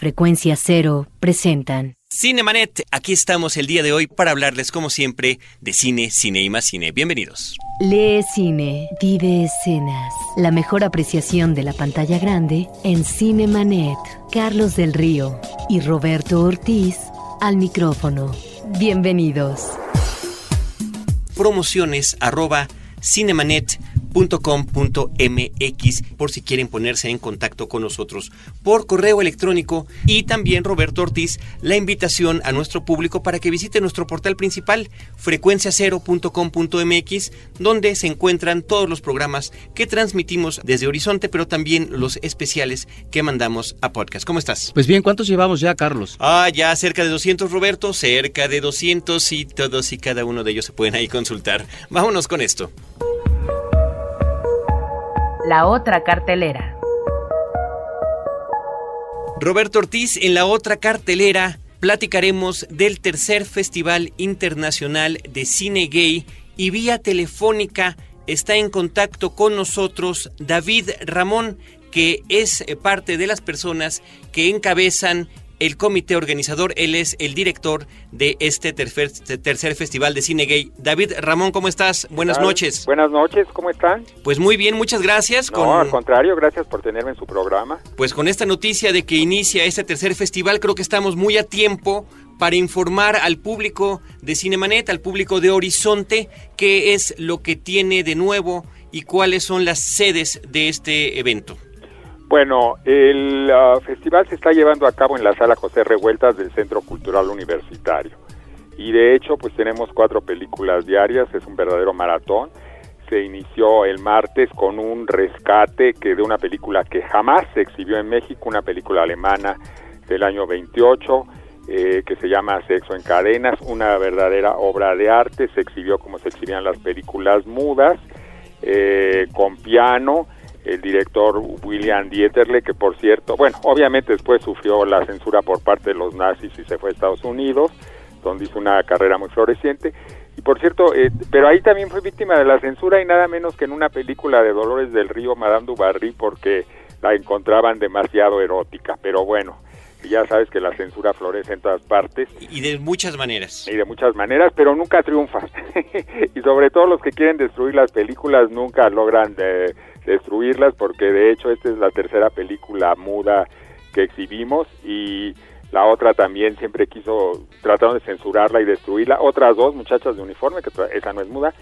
Frecuencia Cero presentan Cinemanet, aquí estamos el día de hoy para hablarles como siempre de cine, cine y más cine. Bienvenidos. Lee cine, vive escenas. La mejor apreciación de la pantalla grande en Cinemanet. Carlos del Río y Roberto Ortiz al micrófono. Bienvenidos. Promociones arroba cinemanet .com.mx por si quieren ponerse en contacto con nosotros por correo electrónico y también Roberto Ortiz la invitación a nuestro público para que visite nuestro portal principal frecuenciacero.com.mx donde se encuentran todos los programas que transmitimos desde Horizonte pero también los especiales que mandamos a podcast. ¿Cómo estás? Pues bien, ¿cuántos llevamos ya, Carlos? Ah, ya cerca de 200, Roberto, cerca de 200 y todos y cada uno de ellos se pueden ahí consultar. Vámonos con esto. La otra cartelera. Roberto Ortiz, en la otra cartelera platicaremos del tercer Festival Internacional de Cine Gay y vía telefónica está en contacto con nosotros David Ramón, que es parte de las personas que encabezan el comité organizador. Él es el director de este tercer, festival de cine gay. David Ramón, ¿cómo estás? Buenas noches. Buenas noches, ¿cómo están? Pues muy bien, muchas gracias. No, al contrario, gracias por tenerme en su programa. Pues con esta noticia de que inicia este tercer festival, creo que estamos muy a tiempo para informar al público de Cinemanet, al público de Horizonte, qué es lo que tiene de nuevo y cuáles son las sedes de este evento. Bueno, el ah, festival se está llevando a cabo en la sala José Revueltas del Centro Cultural Universitario. Y de hecho, pues tenemos cuatro películas diarias, es un verdadero maratón. Se inició el martes con un rescate que de una película que jamás se exhibió en México, una película alemana del año 28, eh, que se llama Sexo en Cadenas, una verdadera obra de arte, se exhibió como se exhibían las películas mudas, eh, con piano, el director William Dieterle, que por cierto, bueno, obviamente después sufrió la censura por parte de los nazis y se fue a Estados Unidos, donde hizo una carrera muy floreciente. Y por cierto, eh, pero ahí también fue víctima de la censura y nada menos que en una película de Dolores del Río, Madame du Barry, porque la encontraban demasiado erótica. Pero bueno, ya sabes que la censura florece en todas partes. Y de muchas maneras. Y de muchas maneras, pero nunca triunfa. y sobre todo los que quieren destruir las películas nunca logran... Eh, destruirlas porque de hecho esta es la tercera película muda que exhibimos y la otra también siempre quiso trataron de censurarla y destruirla. Otras dos muchachas de uniforme que esa no es muda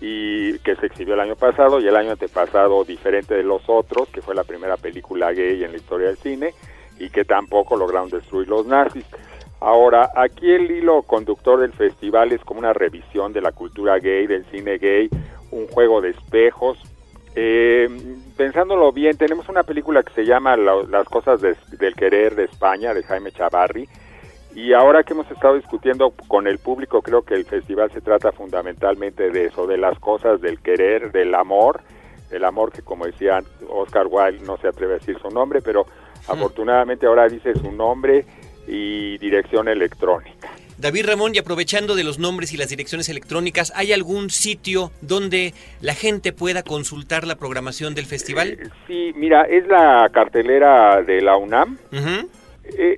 y que se exhibió el año pasado y el año antepasado diferente de los otros que fue la primera película gay en la historia del cine y que tampoco lograron destruir los nazis. Ahora, aquí el hilo conductor del festival es como una revisión de la cultura gay, del cine gay, un juego de espejos, eh, pensándolo bien, tenemos una película que se llama Las cosas del querer de España, de Jaime Chavarri, y ahora que hemos estado discutiendo con el público, creo que el festival se trata fundamentalmente de eso, de las cosas del querer, del amor, el amor que como decía Oscar Wilde no se atreve a decir su nombre, pero afortunadamente ahora dice su nombre y dirección electrónica. David Ramón, y aprovechando de los nombres y las direcciones electrónicas, ¿hay algún sitio donde la gente pueda consultar la programación del festival? Eh, sí, mira, es la cartelera de la UNAM. Eh,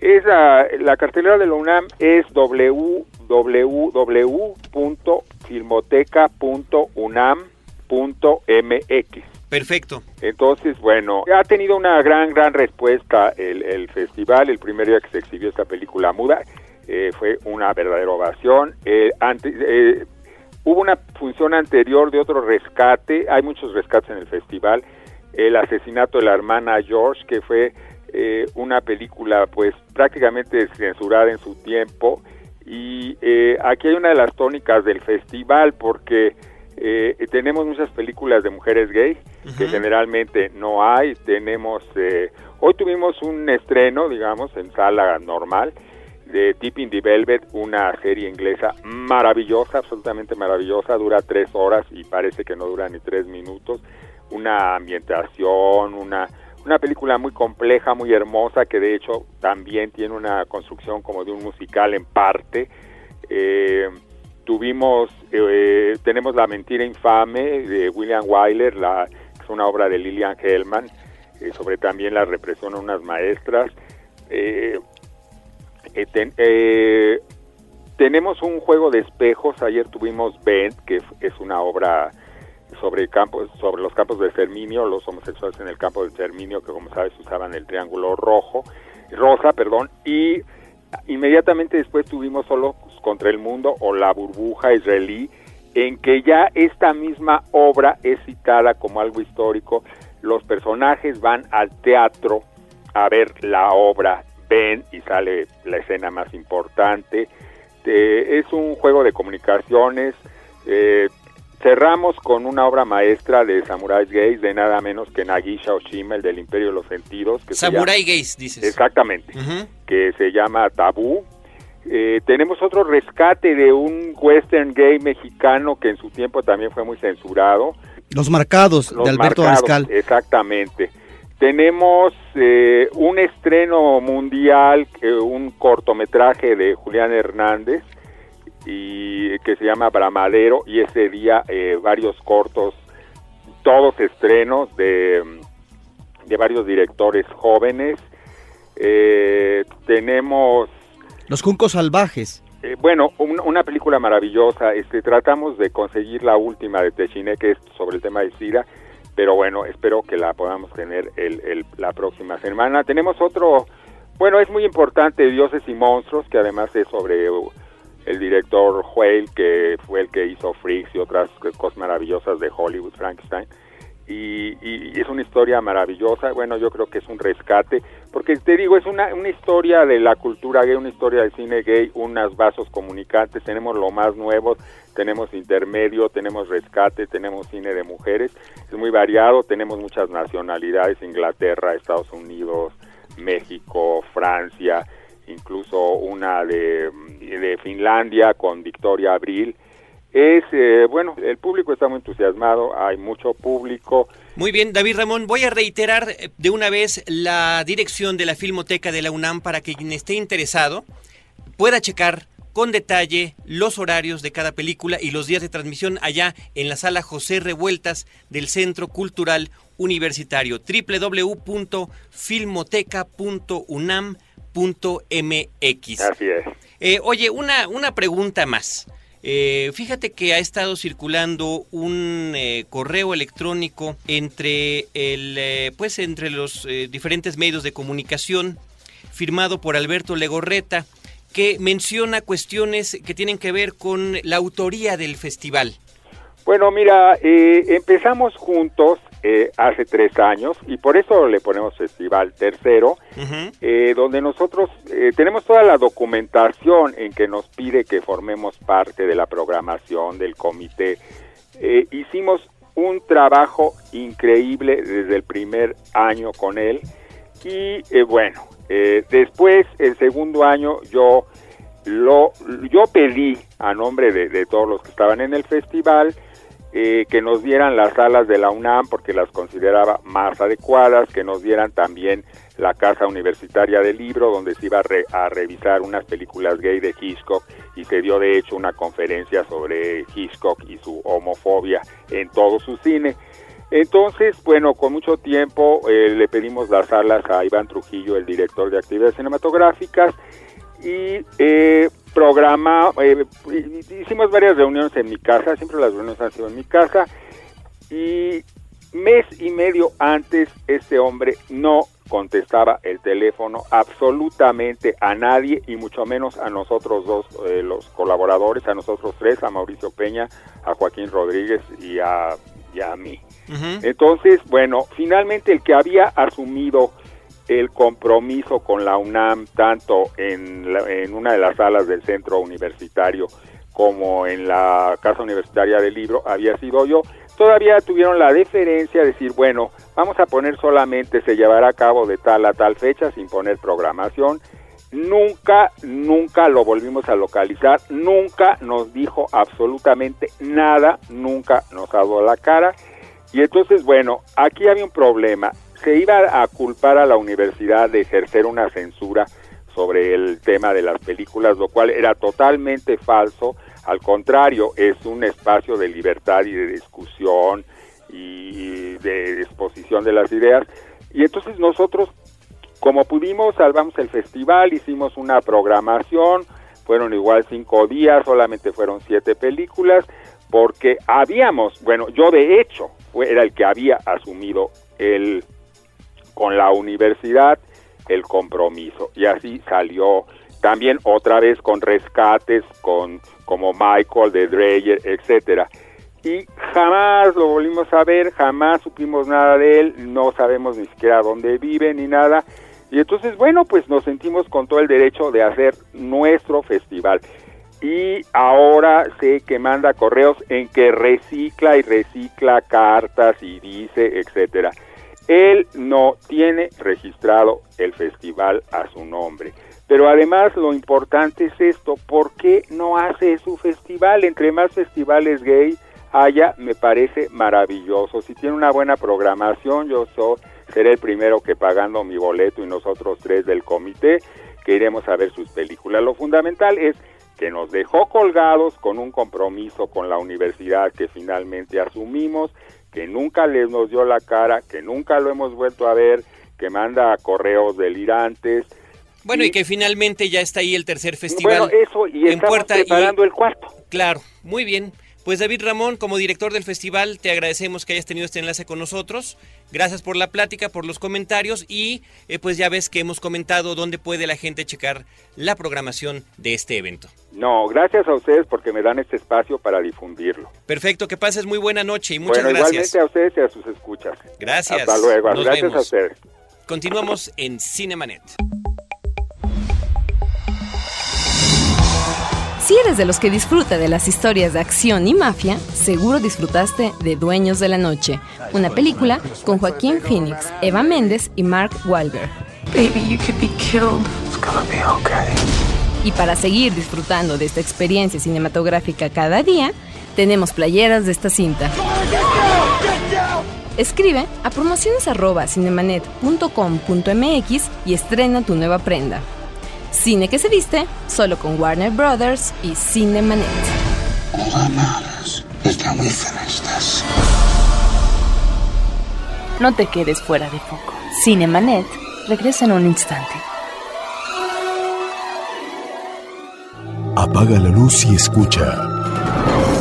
es la, cartelera de la UNAM es www.filmoteca.unam.mx. Perfecto. Entonces, bueno, ha tenido una gran, gran respuesta el, el festival, el primer día que se exhibió esta película muda. Eh, fue una verdadera ovación. Eh, eh, hubo una función anterior de otro rescate, hay muchos rescates en el festival, el asesinato de la hermana George, que fue una película pues prácticamente censurada en su tiempo, y aquí hay una de las tónicas del festival porque tenemos muchas películas de mujeres gay, que generalmente no hay, tenemos, hoy tuvimos un estreno, digamos, en sala normal, de Tipping the Velvet, una serie inglesa maravillosa, absolutamente maravillosa, dura tres horas y parece que no dura ni tres minutos, una ambientación, una, una película muy compleja, muy hermosa, que de hecho también tiene una construcción como de un musical en parte. Eh, tuvimos, eh, tenemos La mentira infame de William Wyler, la, es una obra de Lillian Hellman, eh, sobre también la represión a unas maestras. Eh, eh, tenemos un juego de espejos. Ayer tuvimos Bent, que es una obra sobre campos, sobre los campos de exterminio, los homosexuales en el campo de exterminio, que como sabes usaban el triángulo rojo, rosa, perdón, y inmediatamente después tuvimos solo contra el mundo o la burbuja israelí, en que ya esta misma obra es citada como algo histórico, los personajes van al teatro a ver la obra, ven y sale la escena más importante, eh, es un juego de comunicaciones, eh, cerramos con una obra maestra de Samurai Gays de nada menos que Nagisha Oshima, el del Imperio de los Sentidos. Que Samurai Gays, dices. Exactamente, que se llama Tabú. Eh, tenemos otro rescate de un western gay mexicano que en su tiempo también fue muy censurado. Los marcados de Alberto marcados, Exactamente. Tenemos eh, un estreno mundial, eh, un cortometraje de Julián Hernández y que se llama Bramadero y ese día eh, varios cortos, todos estrenos de, de varios directores jóvenes. tenemos los Juncos Salvajes. bueno, una película maravillosa. Este, tratamos de conseguir la última de Techine, que es sobre el tema de SIDA, pero bueno, espero que la podamos tener el, la próxima semana. Tenemos otro, bueno, es muy importante, Dioses y Monstruos, que además es sobre el director Whale, que fue el que hizo Freaks y otras cosas maravillosas de Hollywood, Frankenstein. Y, es una historia maravillosa, bueno, yo creo que es un rescate, porque te digo, es una, una historia de la cultura gay, una historia del cine gay, unas vasos comunicantes, tenemos lo más nuevo, tenemos intermedio, tenemos rescate, tenemos cine de mujeres, es muy variado, tenemos muchas nacionalidades, Inglaterra, Estados Unidos, México, Francia, incluso una de, de Finlandia con Victoria Abril, es, eh, bueno, el público está muy entusiasmado, hay mucho público. Muy bien, David Ramón, voy a reiterar eh, de una vez la dirección de la Filmoteca de la UNAM para que quien esté interesado pueda checar con detalle los horarios de cada película y los días de transmisión allá en la sala José Revueltas del Centro Cultural Universitario www.filmoteca.unam.mx. Así es. Eh, oye, una, una pregunta más. Eh, fíjate que ha estado circulando un eh, correo electrónico entre el, eh, pues entre los diferentes medios de comunicación firmado por Alberto Legorreta que menciona cuestiones que tienen que ver con la autoría del festival. Bueno, mira, empezamos juntos eh, hace tres años y por eso le ponemos Festival Tercero, eh, donde nosotros eh, tenemos toda la documentación en que nos pide que formemos parte de la programación del comité. hicimos un trabajo increíble desde el primer año con él y bueno, después el segundo año yo lo yo pedí a nombre de todos los que estaban en el festival eh, que nos dieran las salas de la UNAM porque las consideraba más adecuadas, que nos dieran también la Casa Universitaria del Libro, donde se iba a, revisar unas películas gay de Hitchcock y se dio de hecho una conferencia sobre Hitchcock y su homofobia en todo su cine. Entonces, bueno, con mucho tiempo eh, le pedimos las salas a Iván Trujillo, el director de actividades cinematográficas, y eh, programa, eh, hicimos varias reuniones en mi casa, siempre las reuniones han sido en mi casa, y mes y medio antes este hombre no contestaba el teléfono absolutamente a nadie y mucho menos a nosotros dos, eh, los colaboradores, a nosotros tres, a Mauricio Peña, a Joaquín Rodríguez y a, a mí. Entonces, bueno, finalmente el que había asumido el compromiso con la UNAM tanto en, en una de las salas del centro universitario como en la Casa Universitaria del Libro había sido yo. Todavía tuvieron la deferencia de decir, bueno, vamos a poner solamente, se llevará a cabo de tal a tal fecha sin poner programación. Nunca, nunca lo volvimos a localizar, nunca nos dijo absolutamente nada, nunca nos ha dado la cara. Y entonces, bueno, aquí había un problema se iba a culpar a la universidad de ejercer una censura sobre el tema de las películas, lo cual era totalmente falso. Al contrario, es un espacio de libertad y de discusión y de exposición de las ideas. Y entonces nosotros como pudimos, salvamos el festival, hicimos una programación, fueron igual cinco días, solamente fueron siete películas, porque habíamos, bueno, yo de hecho era el que había asumido el con la universidad el compromiso y así salió también otra vez con rescates con como Michael de Dreyer, etcétera. Y jamás lo volvimos a ver, jamás supimos nada de él, no sabemos ni siquiera dónde vive ni nada. Y entonces, bueno, pues nos sentimos con todo el derecho de hacer nuestro festival. Y ahora sé que manda correos en que recicla y recicla cartas y dice, etcétera. Él no tiene registrado el festival a su nombre. Pero además lo importante es esto, ¿por qué no hace su festival? Entre más festivales gay haya, me parece maravilloso. Si tiene una buena programación, yo soy, seré el primero que pagando mi boleto y nosotros tres del comité que iremos a ver sus películas. Lo fundamental es que nos dejó colgados con un compromiso con la universidad que finalmente asumimos, que nunca les nos dio la cara, que nunca lo hemos vuelto a ver, que manda correos delirantes. Bueno, y, que finalmente ya está ahí el tercer festival. Bueno, eso, y en puerta preparando el cuarto. Claro, muy bien. Pues David Ramón, como director del festival, te agradecemos que hayas tenido este enlace con nosotros. Gracias por la plática, por los comentarios y eh, pues ya ves que hemos comentado dónde puede la gente checar la programación de este evento. No, gracias a ustedes porque me dan este espacio para difundirlo. Perfecto, que pases muy buena noche y muchas bueno, gracias. Igualmente a ustedes y a sus escuchas. Gracias. Hasta luego. gracias a ustedes. Continuamos en Cinemanet. Si eres de los que disfruta de las historias de acción y mafia, seguro disfrutaste de Dueños de la Noche, una película con Joaquín Phoenix, Eva Méndez y Mark Wahlberg. Y para seguir disfrutando de esta experiencia cinematográfica cada día, tenemos playeras de esta cinta. Escribe a promociones@cinemanet.com.mx y estrena tu nueva prenda. Cine que se viste solo con Warner Brothers y Cinemanet. No te quedes fuera de foco. Cinemanet regresa en un instante. Apaga la luz y escucha.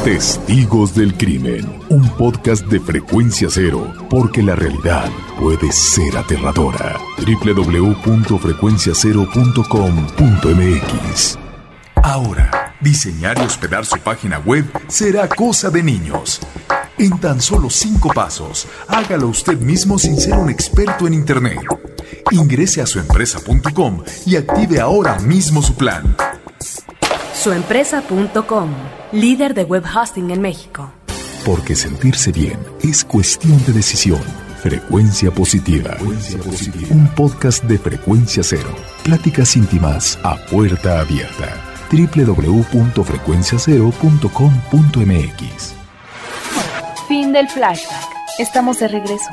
Testigos del Crimen, un podcast de frecuencia cero, porque la realidad puede ser aterradora. www.frecuenciacero.com.mx Ahora, diseñar y hospedar su página web será cosa de niños. En tan solo cinco pasos, hágalo usted mismo sin ser un experto en Internet. Ingrese a suempresa.com y active ahora mismo su plan. Suempresa.com, líder de web hosting en México. Porque sentirse bien es cuestión de decisión. Frecuencia positiva. Un podcast de frecuencia cero. Pláticas íntimas a puerta abierta. www.frecuenciacero.com.mx Fin del flashback. Estamos de regreso.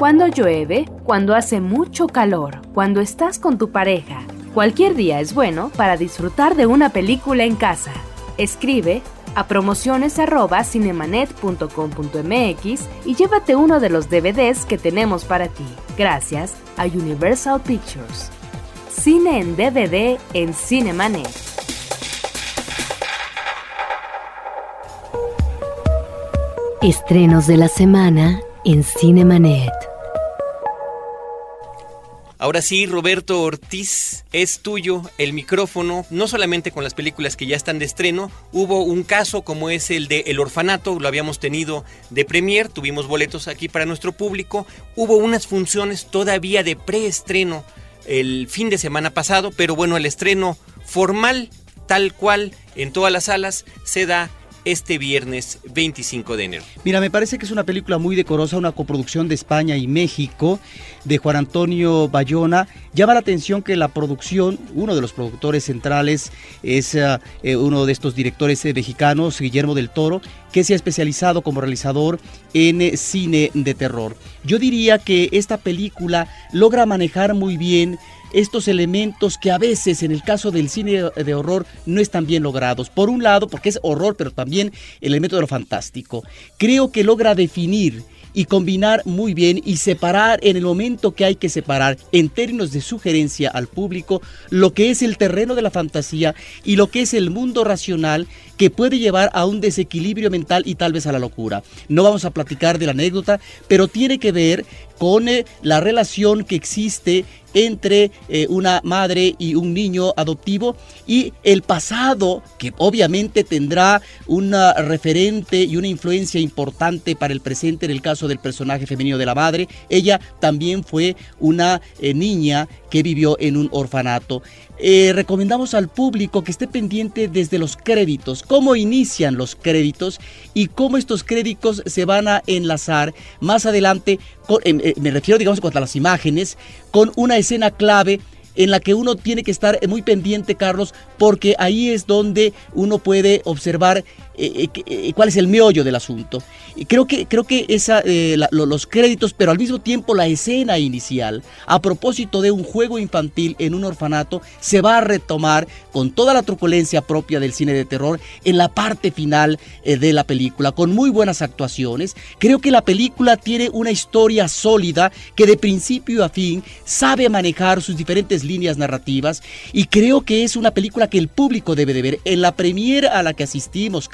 Cuando llueve, cuando hace mucho calor, cuando estás con tu pareja, Cualquier día es bueno para disfrutar de una película en casa. Escribe a promociones@cinemanet.com.mx y llévate uno de los DVDs que tenemos para ti. Gracias a Universal Pictures. Cine en DVD en Cinemanet. Estrenos de la semana en Cinemanet. Ahora sí, Roberto Ortiz, es tuyo el micrófono, no solamente con las películas que ya están de estreno, hubo un caso como es el de El Orfanato, lo habíamos tenido de premier, tuvimos boletos aquí para nuestro público, hubo unas funciones todavía de preestreno el fin de semana pasado, pero bueno, el estreno formal, tal cual, en todas las salas, se da este viernes 25 de enero. Mira, me parece que es una película muy decorosa, una coproducción de España y México, de Juan Antonio Bayona. Llama la atención que la producción, uno de los productores centrales es eh, eh, uno de estos directores eh, mexicanos, Guillermo del Toro, que se ha especializado como realizador en cine de terror. Yo diría que esta película logra manejar muy bien estos elementos que a veces en el caso del cine de horror no están bien logrados. Por un lado, porque es horror, pero también el elemento de lo fantástico. Creo que logra definir y combinar muy bien y separar en el momento que hay que separar en términos de sugerencia al público lo que es el terreno de la fantasía y lo que es el mundo racional que puede llevar a un desequilibrio mental y tal vez a la locura. No vamos a platicar de la anécdota, pero tiene que ver con eh, la relación que existe entre eh, una madre y un niño adoptivo y el pasado que obviamente tendrá una referente y una influencia importante para el presente en el caso del personaje femenino de la madre. Ella también fue una eh, niña que vivió en un orfanato. Recomendamos al público que esté pendiente desde los créditos, cómo inician los créditos y cómo estos créditos se van a enlazar más adelante eh, me refiero, digamos, en cuanto a las imágenes, con una escena clave en la que uno tiene que estar muy pendiente, Carlos, porque ahí es donde uno puede observar eh, eh, eh, cuál es el meollo del asunto. Creo que, creo que esa, los créditos, pero al mismo tiempo la escena inicial, a propósito de un juego infantil en un orfanato, se va a retomar con toda la truculencia propia del cine de terror en la parte final de la película, con muy buenas actuaciones. Creo que la película tiene una historia sólida que de principio a fin sabe manejar sus diferentes líneas narrativas y creo que es una película que el público debe de ver. En la premiere a la que asistimos,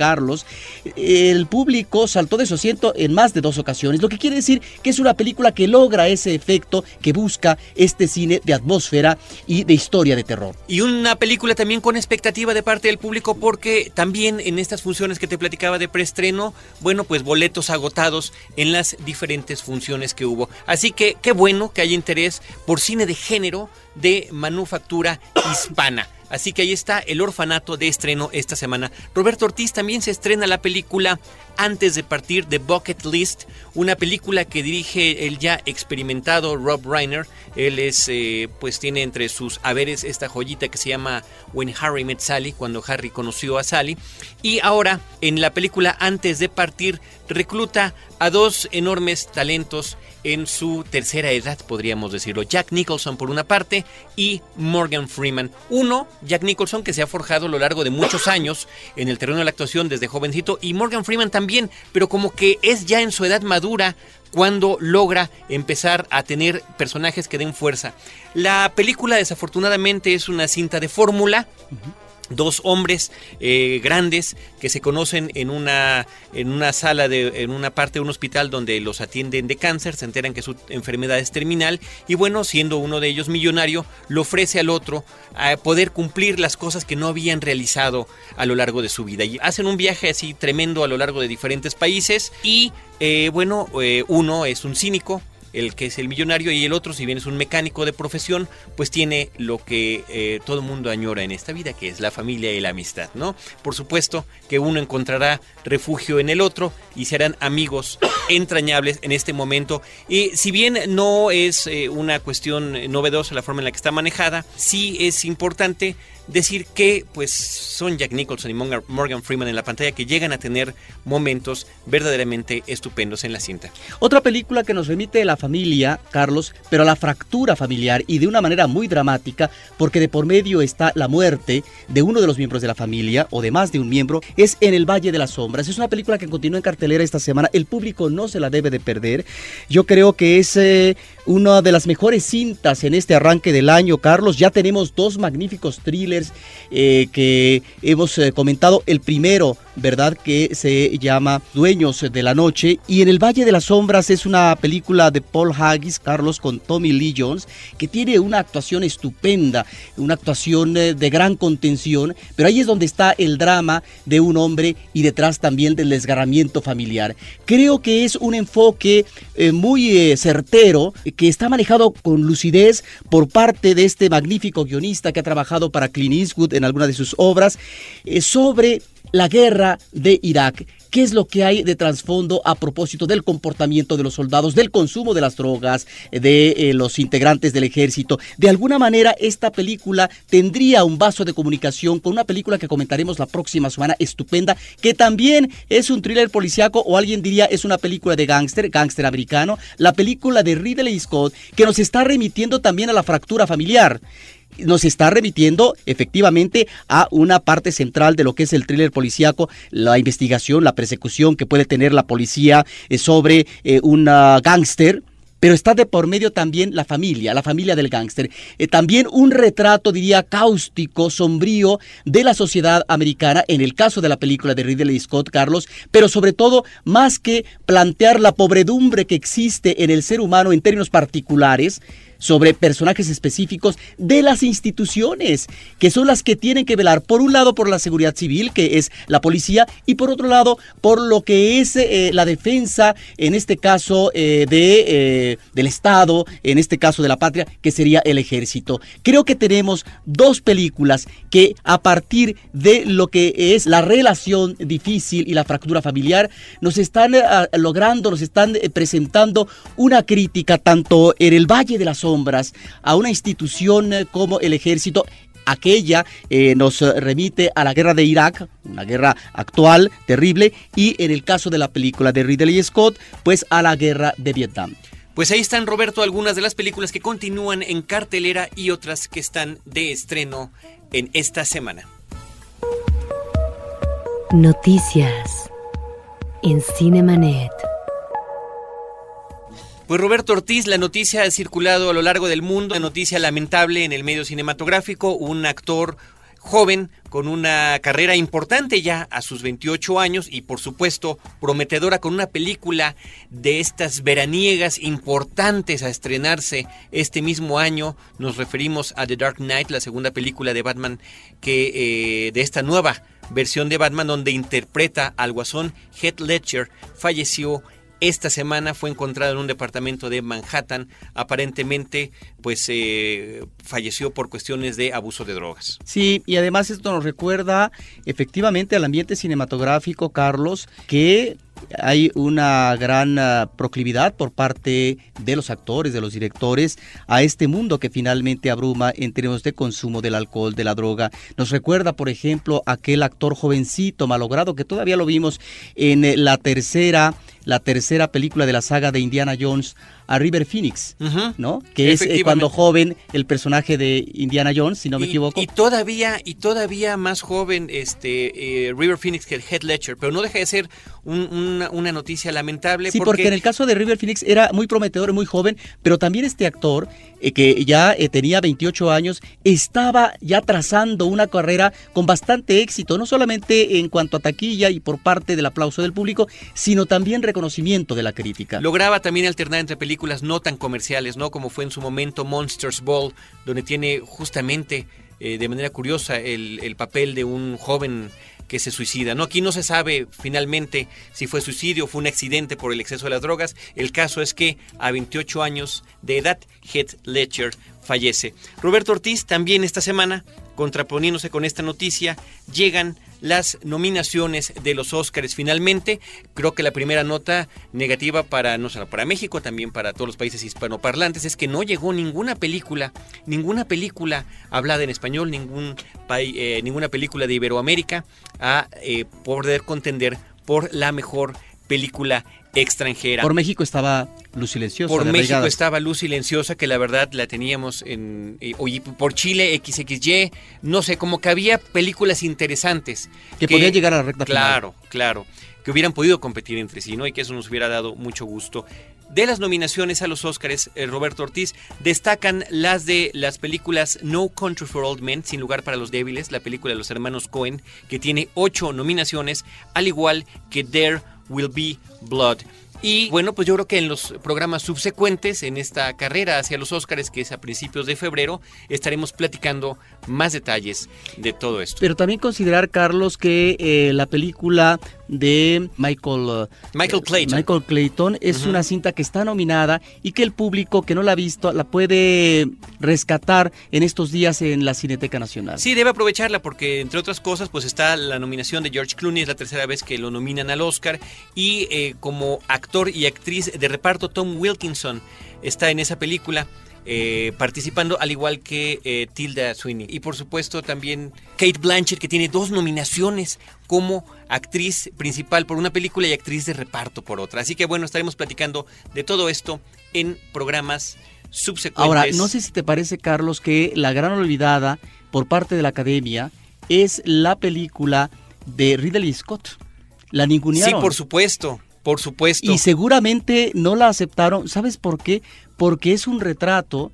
El público saltó de su asiento en más de dos ocasiones, lo que quiere decir que es una película que logra ese efecto que busca este cine de atmósfera y de historia de terror. Y una película también con expectativa de parte del público porque también en estas funciones que te platicaba de preestreno, bueno, pues boletos agotados en las diferentes funciones que hubo. Así que qué bueno que haya interés por cine de género de manufactura hispana. Así que ahí está el orfanato de estreno esta semana. Roberto Ortiz también se estrena la película Antes de partir de Bucket List, una película que dirige el ya experimentado Rob Reiner. Él es, eh, pues tiene entre sus haberes esta joyita que se llama When Harry Met Sally, cuando Harry conoció a Sally. Y ahora, en la película Antes de partir, recluta a dos enormes talentos en su tercera edad, podríamos decirlo. Jack Nicholson por una parte y Morgan Freeman. Uno, Jack Nicholson, que se ha forjado a lo largo de muchos años en el terreno de la actuación desde jovencito, y Morgan Freeman también, pero como que es ya en su edad madura cuando logra empezar a tener personajes que den fuerza. La película desafortunadamente es una cinta de fórmula dos hombres eh, grandes que se conocen en una en una sala de en una parte de un hospital donde los atienden de cáncer se enteran que su enfermedad es terminal y bueno siendo uno de ellos millonario lo ofrece al otro a poder cumplir las cosas que no habían realizado a lo largo de su vida. Y hacen un viaje así tremendo a lo largo de diferentes países y eh, bueno eh, uno es un cínico el que es el millonario y el otro, si bien es un mecánico de profesión, pues tiene lo que eh, todo mundo añora en esta vida, que es la familia y la amistad, ¿no? Por supuesto que uno encontrará refugio en el otro y serán amigos entrañables en este momento. Y si bien no es eh, una cuestión novedosa la forma en la que está manejada, sí es importante decir que pues son Jack Nicholson y Morgan Freeman en la pantalla que llegan a tener momentos verdaderamente estupendos en la cinta. Otra película que nos remite a la familia, Carlos, pero a la fractura familiar y de una manera muy dramática, porque de por medio está la muerte de uno de los miembros de la familia o de más de un miembro, es En el Valle de las Sombras. Es una película que continúa en cartelera esta semana, el público no se la debe de perder. Yo creo que es eh, una de las mejores cintas en este arranque del año, Carlos. Ya tenemos dos magníficos thrillers eh, que hemos eh, comentado. El primero, ¿verdad? Que se llama Dueños de la Noche. Y en el Valle de las Sombras es una película de Paul Haggis, Carlos, con Tommy Lee Jones, que tiene una actuación estupenda, una actuación eh, de gran contención. Pero ahí es donde está el drama de un hombre y detrás también del desgarramiento familiar. Creo que es un enfoque muy certero que está manejado con lucidez por parte de este magnífico guionista que ha trabajado para Clint Eastwood en alguna de sus obras, eh, sobre la guerra de Irak. ¿Qué es lo que hay de trasfondo a propósito del comportamiento de los soldados, del consumo de las drogas, de eh, los integrantes del ejército? De alguna manera, esta película tendría un vaso de comunicación con una película que comentaremos la próxima semana, estupenda, que también es un thriller policiaco o alguien diría es una película de gángster, gángster americano, la película de Ridley Scott, que nos está remitiendo también a la fractura familiar nos está remitiendo efectivamente a una parte central de lo que es el thriller policíaco, la investigación, la persecución que puede tener la policía eh, sobre eh, un gángster pero está de por medio también la familia, la familia del gángster. Eh, también un retrato, diría, cáustico, sombrío de la sociedad americana, en el caso de la película de Ridley Scott, Carlos, pero sobre todo, más que plantear la pobredumbre que existe en el ser humano en términos particulares, sobre personajes específicos de las instituciones, que son las que tienen que velar, por un lado, por la seguridad civil, que es la policía, y por otro lado, por lo que es eh, la defensa, en este caso, eh, de, eh, del Estado, en este caso de la patria, que sería el ejército. Creo que tenemos dos películas que a partir de lo que es la relación difícil y la fractura familiar, nos están logrando, nos están presentando una crítica tanto en el Valle de la sombras a una institución eh, como el ejército aquella eh, nos remite a la guerra de Irak, una guerra actual, terrible, y en el caso de la película de Ridley Scott, pues a la guerra de Vietnam. Pues ahí están, Roberto, algunas de las películas que continúan en cartelera y otras que están de estreno en esta semana. Noticias en Cinemanet. Pues Roberto Ortiz, la noticia ha circulado a lo largo del mundo, una noticia lamentable en el medio cinematográfico, un actor joven con una carrera importante ya a sus 28 años y por supuesto prometedora con una película de estas veraniegas importantes a estrenarse este mismo año. Nos referimos a The Dark Knight, la segunda película de Batman que eh, de esta nueva versión de Batman donde interpreta al guasón Heath Ledger falleció esta semana fue encontrado en un departamento de Manhattan. Aparentemente, pues eh, falleció por cuestiones de abuso de drogas. Sí, y además esto nos recuerda efectivamente al ambiente cinematográfico, Carlos, que hay una gran ah, proclividad por parte de los actores, de los directores, a este mundo que finalmente abruma en términos de consumo del alcohol, de la droga. Nos recuerda, por ejemplo, aquel actor jovencito, malogrado, que todavía lo vimos en eh, la tercera, la tercera película de la saga de Indiana Jones, a River Phoenix, ¿no? Que es eh, cuando joven el personaje de Indiana Jones, si no me equivoco. Y todavía, y todavía más joven este eh, River Phoenix que el Head Ledger, pero no deja de ser una, noticia lamentable. Sí, porque... en el caso de River Phoenix era muy prometedor, muy joven, pero también este actor, eh, que ya tenía 28 años, estaba ya trazando una carrera con bastante éxito, no solamente en cuanto a taquilla y por parte del aplauso del público, sino también reconocimiento de la crítica. Lograba también alternar entre películas películas no tan comerciales, ¿no? Como fue en su momento Monsters Ball, donde tiene justamente eh, de manera curiosa el, el, papel de un joven que se suicida. ¿no? Aquí no se sabe finalmente si fue suicidio o fue un accidente por el exceso de las drogas. El caso es que a 28 años de edad, Heath Ledger fallece. Roberto Ortiz también esta semana, contraponiéndose con esta noticia, llegan las nominaciones de los Óscares finalmente. Creo que la primera nota negativa para no solo para México, también para todos los países hispanoparlantes es que no llegó ninguna película, ninguna película hablada en español, ningún eh, ninguna película de Iberoamérica a eh, poder contender por la mejor película extranjera. Por México estaba Luz Silenciosa. Por México estaba Luz Silenciosa, que la verdad la teníamos en... Eh, por Chile, XXY, no sé, como que había películas interesantes. Que, podían llegar a la recta claro, final. Claro, claro. Que hubieran podido competir entre sí, ¿no? Y que eso nos hubiera dado mucho gusto. De las nominaciones a los Óscares, eh, Roberto Ortiz, destacan las de las películas No Country for Old Men, Sin Lugar para los Débiles, la película de los hermanos Cohen, que tiene ocho nominaciones, al igual que There Will Be Blood. Y bueno, pues yo creo que en los programas subsecuentes, en esta carrera hacia los Óscares, que es a principios de febrero, estaremos platicando más detalles de todo esto. Pero también considerar, Carlos, que eh, la película de Michael, uh, Michael Clayton, Michael Clayton es una cinta que está nominada y que el público que no la ha visto la puede rescatar en estos días en la Cineteca Nacional. Sí, debe aprovecharla porque entre otras cosas pues está la nominación de George Clooney, es la tercera vez que lo nominan al Oscar y eh, como actor y actriz de reparto Tom Wilkinson está en esa película. Eh, participando, al igual que eh, Tilda Sweeney. Y por supuesto también Kate Blanchett, que tiene dos nominaciones como actriz principal por una película y actriz de reparto por otra. Así que bueno, estaremos platicando de todo esto en programas subsecuentes. Ahora, no sé si te parece, Carlos, que la gran olvidada por parte de la academia es la película de Ridley Scott. La ningunearon. Sí, por supuesto, por supuesto. Y seguramente no la aceptaron. ¿Sabes por qué? Porque es un retrato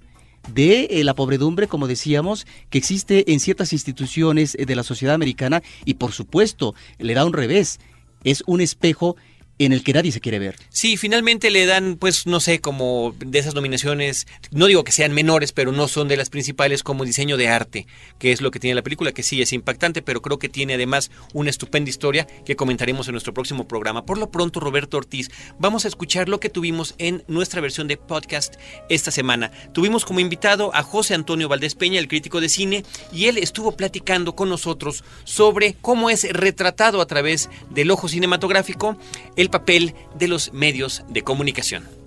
de eh, la pobredumbre, como decíamos, que existe en ciertas instituciones eh, de la sociedad americana y por supuesto le da un revés. Es un espejo en el que nadie se quiere ver. Sí, finalmente le dan, pues, no sé, como de esas nominaciones, no digo que sean menores, pero no son de las principales como diseño de arte, que es lo que tiene la película, que sí es impactante, pero creo que tiene además una estupenda historia que comentaremos en nuestro próximo programa. Por lo pronto, Roberto Ortiz, vamos a escuchar lo que tuvimos en nuestra versión de podcast esta semana. Tuvimos como invitado a José Antonio Valdés Peña, el crítico de cine, y él estuvo platicando con nosotros sobre cómo es retratado a través del ojo cinematográfico el papel de los medios de comunicación.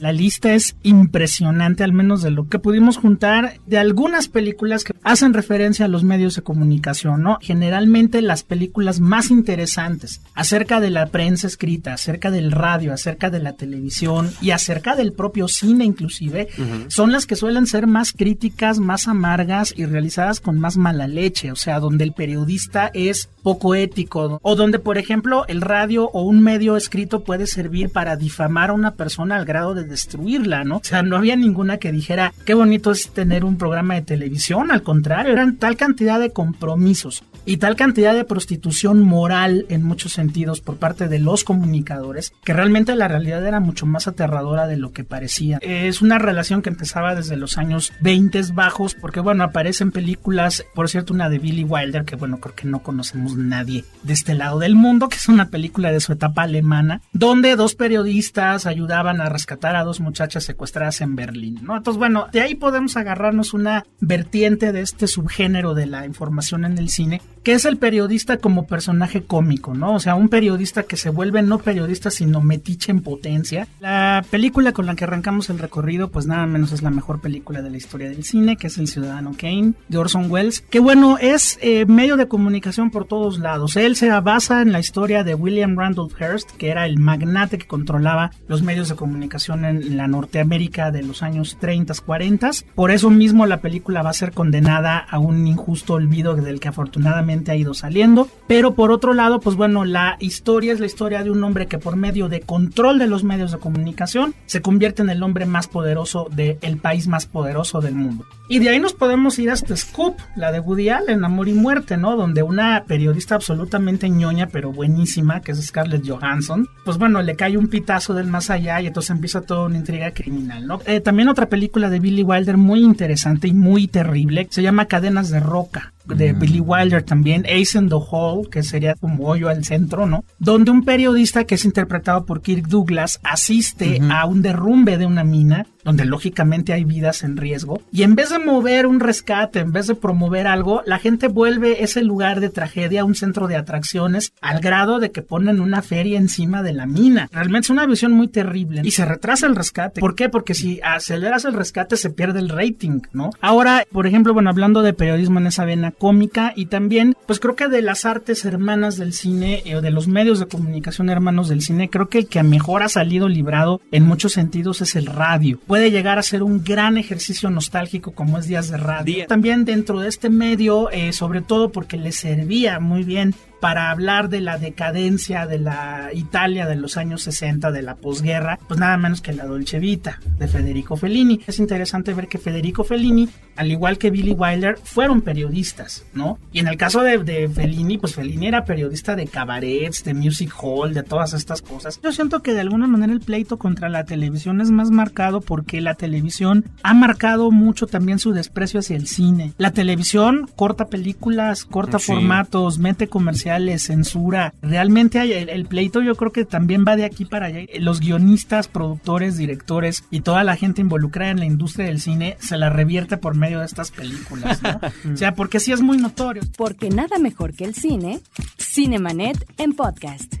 La lista es impresionante, al menos de lo que pudimos juntar de algunas películas que hacen referencia a los medios de comunicación, ¿no? Generalmente las películas más interesantes acerca de la prensa escrita, acerca del radio, acerca de la televisión y acerca del propio cine inclusive, son las que suelen ser más críticas, más amargas y realizadas con más mala leche, o sea, donde el periodista es poco ético o donde, por ejemplo, el radio o un medio escrito puede servir para difamar a una persona al grado de destruirla, ¿no? O sea, no había ninguna que dijera, qué bonito es tener un programa de televisión, al contrario, eran tal cantidad de compromisos y tal cantidad de prostitución moral en muchos sentidos por parte de los comunicadores que realmente la realidad era mucho más aterradora de lo que parecía. Es una relación que empezaba desde los años 20 bajos porque bueno, aparecen películas, por cierto una de Billy Wilder que bueno, creo que no conocemos nadie de este lado del mundo, que es una película de su etapa alemana, donde dos periodistas ayudaban a rescatar a dos muchachas secuestradas en Berlín, ¿no? Entonces bueno, de ahí podemos agarrarnos una vertiente de este subgénero de la información en el cine que es el periodista como personaje cómico, ¿no? O sea, un periodista que se vuelve no periodista, sino metiche en potencia. La película con la que arrancamos el recorrido, pues nada menos es la mejor película de la historia del cine, que es El Ciudadano Kane, de Orson Welles, que bueno, es eh, medio de comunicación por todos lados. Él se basa en la historia de William Randolph Hearst, que era el magnate que controlaba los medios de comunicación en la Norteamérica de los años 30, 40. Por eso mismo la película va a ser condenada a un injusto olvido del que afortunadamente ha ido saliendo. Pero por otro lado, pues bueno, la historia es la historia de un hombre que por medio de control de los medios de comunicación se convierte en el hombre más poderoso del país más poderoso del mundo. Y de ahí nos podemos ir hasta Scoop, la de Woody Allen, Amor y Muerte, ¿no? Donde una periodista absolutamente ñoña, pero buenísima, que es Scarlett Johansson, pues bueno, le cae un pitazo del más allá y entonces empieza una intriga criminal, ¿no? Eh, también otra película de Billy Wilder muy interesante y muy terrible, se llama Cadenas de Roca de Billy Wilder también, Ace in the Hole, que sería como hoyo al centro, ¿no? Donde un periodista que es interpretado por Kirk Douglas asiste a un derrumbe de una mina donde lógicamente hay vidas en riesgo. Y en vez de mover un rescate, en vez de promover algo, la gente vuelve ese lugar de tragedia a un centro de atracciones al grado de que ponen una feria encima de la mina. Realmente es una visión muy terrible y se retrasa el rescate. ¿Por qué? Porque si aceleras el rescate se pierde el rating, ¿no? Ahora, por ejemplo, bueno, hablando de periodismo en esa vena cómica y también, pues creo que de las artes hermanas del cine eh, o de los medios de comunicación hermanos del cine, creo que el que mejor ha salido librado en muchos sentidos es el radio puede llegar a ser un gran ejercicio nostálgico como es Días de Radio. También dentro de este medio, eh, sobre todo porque le servía muy bien para hablar de la decadencia de la Italia de los años 60, de la posguerra, pues nada menos que la Dolce Vita de Federico Fellini. Es interesante ver que Federico Fellini, al igual que Billy Wilder, fueron periodistas, ¿no? Y en el caso de, de Fellini, pues Fellini era periodista de cabarets, de music hall, de todas estas cosas. Yo siento que de alguna manera el pleito contra la televisión es más marcado porque la televisión ha marcado mucho también su desprecio hacia el cine. La televisión corta películas, corta formatos, mete comerciales censura. Realmente hay el, pleito yo creo que también va de aquí para allá. Los guionistas, productores, directores y toda la gente involucrada en la industria del cine se la revierte por medio de estas películas, ¿no? o sea, porque sí es muy notorio. Porque nada mejor que el cine, Cinemanet en podcast.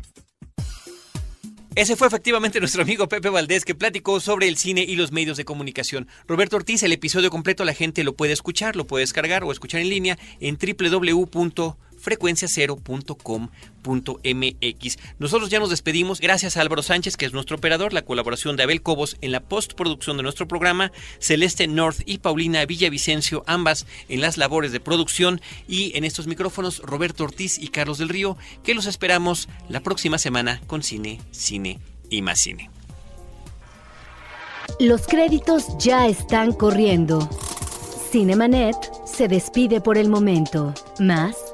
Ese fue efectivamente nuestro amigo Pepe Valdés que platicó sobre el cine y los medios de comunicación. Roberto Ortiz, el episodio completo la gente lo puede escuchar, lo puede descargar o escuchar en línea en www frecuenciacero.com.mx. Nosotros ya nos despedimos. Gracias a Álvaro Sánchez, que es nuestro operador, la colaboración de Abel Cobos en la postproducción de nuestro programa, Celeste North y Paulina Villavicencio, ambas en las labores de producción, y en estos micrófonos Roberto Ortiz y Carlos del Río, que los esperamos la próxima semana con Cine, Cine y más Cine. Los créditos ya están corriendo. Cinemanet se despide por el momento. Más